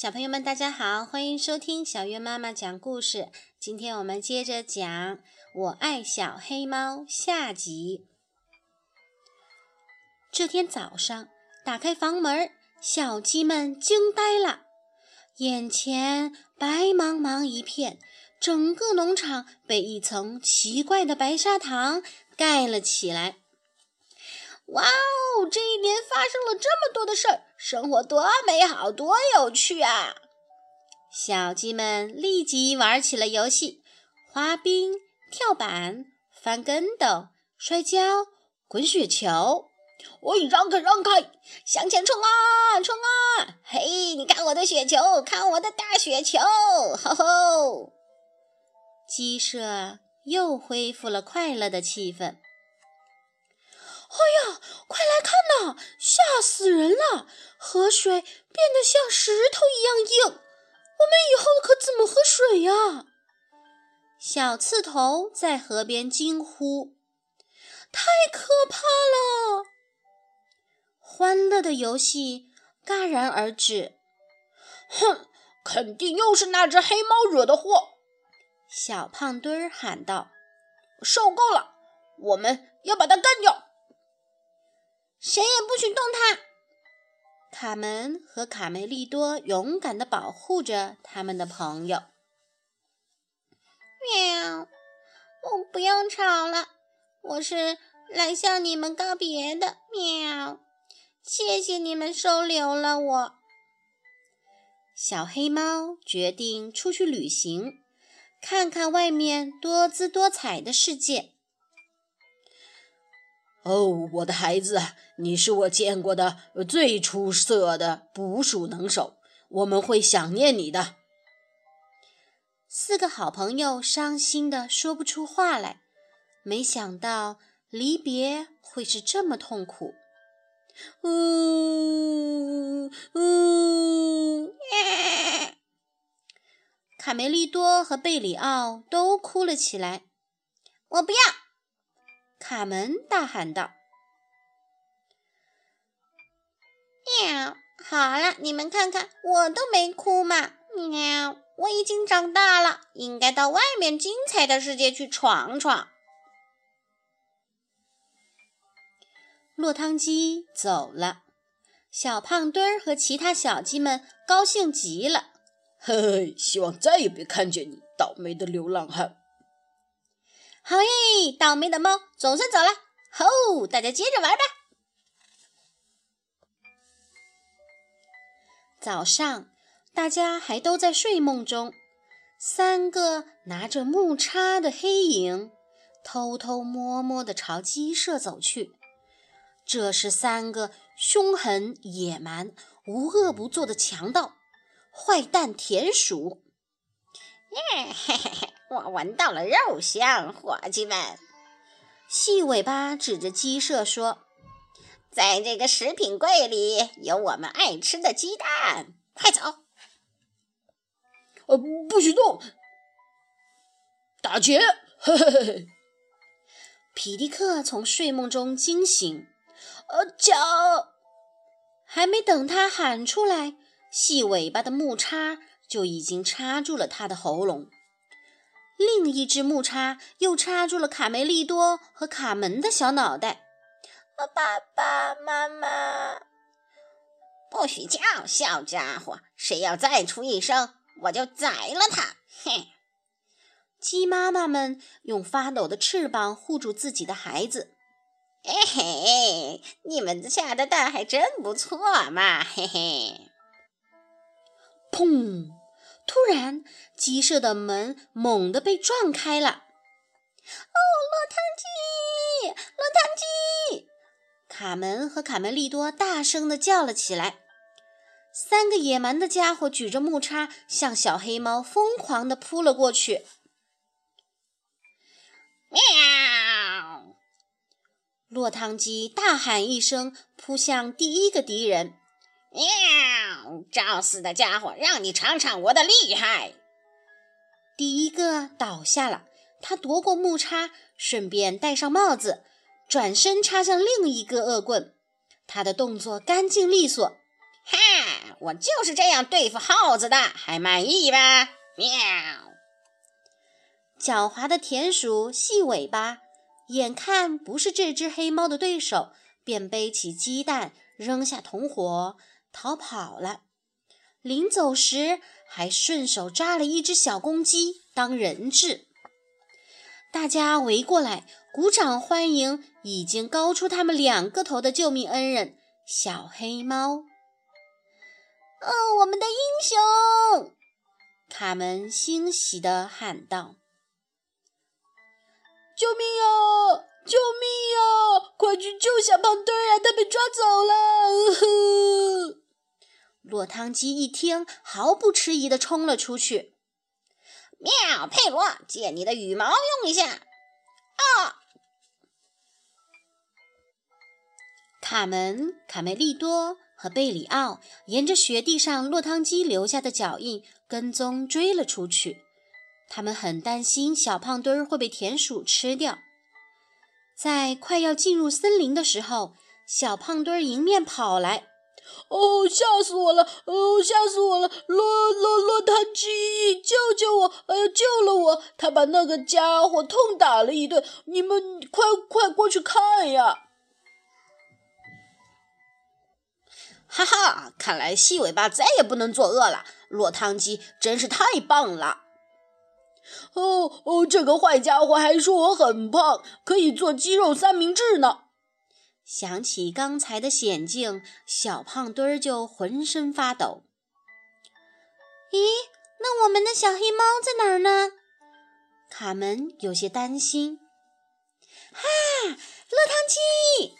小朋友们，大家好，欢迎收听小月妈妈讲故事。今天我们接着讲《我爱小黑猫》下集。这天早上，打开房门，小鸡们惊呆了，眼前白茫茫一片，整个农场被一层奇怪的白砂糖盖了起来。哇哦！这一年发生了这么多的事儿，生活多美好，多有趣啊！小鸡们立即玩起了游戏：滑冰、跳板、翻跟斗、摔跤、滚雪球。喂，让开，让开，向前冲啊，冲啊！嘿，你看我的雪球，看我的大雪球！吼吼！鸡舍又恢复了快乐的气氛。哎呀，快来看呐！吓死人了！河水变得像石头一样硬，我们以后可怎么喝水呀？小刺头在河边惊呼：“太可怕了！”欢乐的游戏戛然而止。哼，肯定又是那只黑猫惹的祸！小胖墩儿喊道：“受够了，我们要把它干掉！”谁也不许动它！卡门和卡梅利多勇敢地保护着他们的朋友。喵！我不用吵了，我是来向你们告别的。喵！谢谢你们收留了我。小黑猫决定出去旅行，看看外面多姿多彩的世界。哦，我的孩子，你是我见过的最出色的捕鼠能手，我们会想念你的。四个好朋友伤心的说不出话来，没想到离别会是这么痛苦。呜呜！卡梅利多和贝里奥都哭了起来。我不要。卡门大喊道：“喵！好了，你们看看，我都没哭嘛！喵！我已经长大了，应该到外面精彩的世界去闯闯。”落汤鸡走了，小胖墩儿和其他小鸡们高兴极了。嘿嘿，希望再也别看见你，倒霉的流浪汉！好耶！倒霉的猫总算走了。吼，大家接着玩吧。早上，大家还都在睡梦中。三个拿着木叉的黑影偷偷摸摸地朝鸡舍走去。这是三个凶狠、野蛮、无恶不作的强盗——坏蛋田鼠。嘿嘿嘿。我闻到了肉香，伙计们！细尾巴指着鸡舍说：“在这个食品柜里有我们爱吃的鸡蛋，快走！”呃，不许动！打劫！嘿嘿嘿！皮迪克从睡梦中惊醒，呃，脚！还没等他喊出来，细尾巴的木叉就已经插住了他的喉咙。另一只木叉又插住了卡梅利多和卡门的小脑袋。爸爸妈妈，不许叫，小家伙！谁要再出一声，我就宰了他！哼！鸡妈妈们用发抖的翅膀护住自己的孩子。嘿嘿，你们下的蛋还真不错嘛！嘿嘿。砰！突然，鸡舍的门猛地被撞开了。哦，落汤鸡！落汤鸡！卡门和卡梅利多大声地叫了起来。三个野蛮的家伙举着木叉，向小黑猫疯狂地扑了过去。喵！落汤鸡大喊一声，扑向第一个敌人。喵！找死的家伙，让你尝尝我的厉害！第一个倒下了，他夺过木叉，顺便戴上帽子，转身插向另一个恶棍。他的动作干净利索。哈，我就是这样对付耗子的，还满意吧？喵！狡猾的田鼠细尾巴，眼看不是这只黑猫的对手，便背起鸡蛋，扔下同伙，逃跑了。临走时，还顺手抓了一只小公鸡当人质。大家围过来，鼓掌欢迎已经高出他们两个头的救命恩人——小黑猫。哦，我们的英雄！卡门欣喜地喊道：“救命啊！救命呀！快去救小胖墩儿啊！他被抓走了！” 落汤鸡一听，毫不迟疑地冲了出去。喵，佩罗，借你的羽毛用一下。啊！卡门、卡梅利多。和贝里奥沿着雪地上落汤鸡留下的脚印跟踪追了出去。他们很担心小胖墩儿会被田鼠吃掉。在快要进入森林的时候，小胖墩儿迎面跑来：“哦，吓死我了！哦，吓死我了！落落落汤鸡，救救我！哎呀，救了我！他把那个家伙痛打了一顿。你们快快过去看呀！”哈哈，看来细尾巴再也不能作恶了。落汤鸡真是太棒了！哦哦，这个坏家伙还说我很胖，可以做鸡肉三明治呢。想起刚才的险境，小胖墩儿就浑身发抖。咦，那我们的小黑猫在哪儿呢？卡门有些担心。哈，落汤鸡！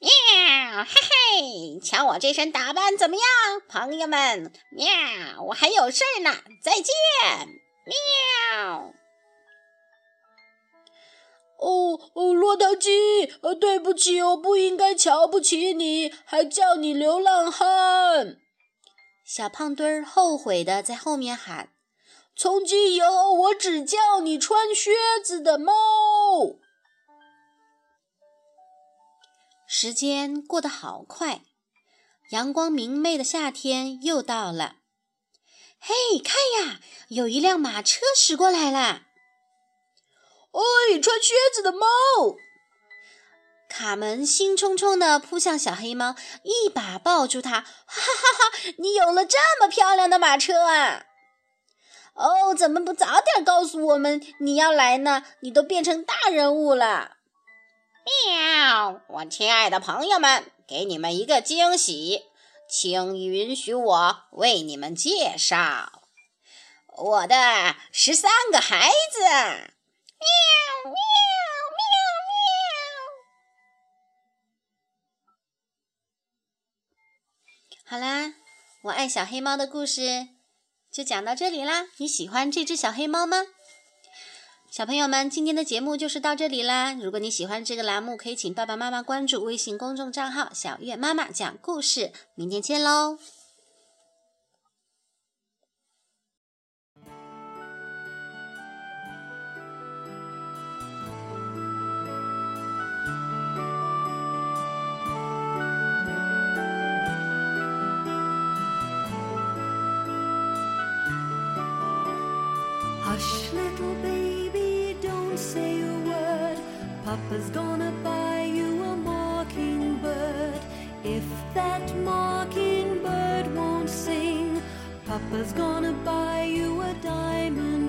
喵，嘿嘿，瞧我这身打扮怎么样，朋友们？喵，我还有事儿呢，再见。喵。哦哦，落汤鸡，呃，对不起，我不应该瞧不起你，还叫你流浪汉。小胖墩儿后悔的在后面喊：“从今以后，我只叫你穿靴子的猫。”时间过得好快，阳光明媚的夏天又到了。嘿，看呀，有一辆马车驶过来了。哎，穿靴子的猫！卡门兴冲冲地扑向小黑猫，一把抱住它。哈哈哈！哈你有了这么漂亮的马车啊！哦，怎么不早点告诉我们你要来呢？你都变成大人物了。喵！我亲爱的朋友们，给你们一个惊喜，请允许我为你们介绍我的十三个孩子。喵喵喵喵！好啦，我爱小黑猫的故事就讲到这里啦。你喜欢这只小黑猫吗？小朋友们，今天的节目就是到这里啦！如果你喜欢这个栏目，可以请爸爸妈妈关注微信公众账号“小月妈妈讲故事”。明天见喽！Papa's gonna buy you a mockingbird. If that mockingbird won't sing, Papa's gonna buy you a diamond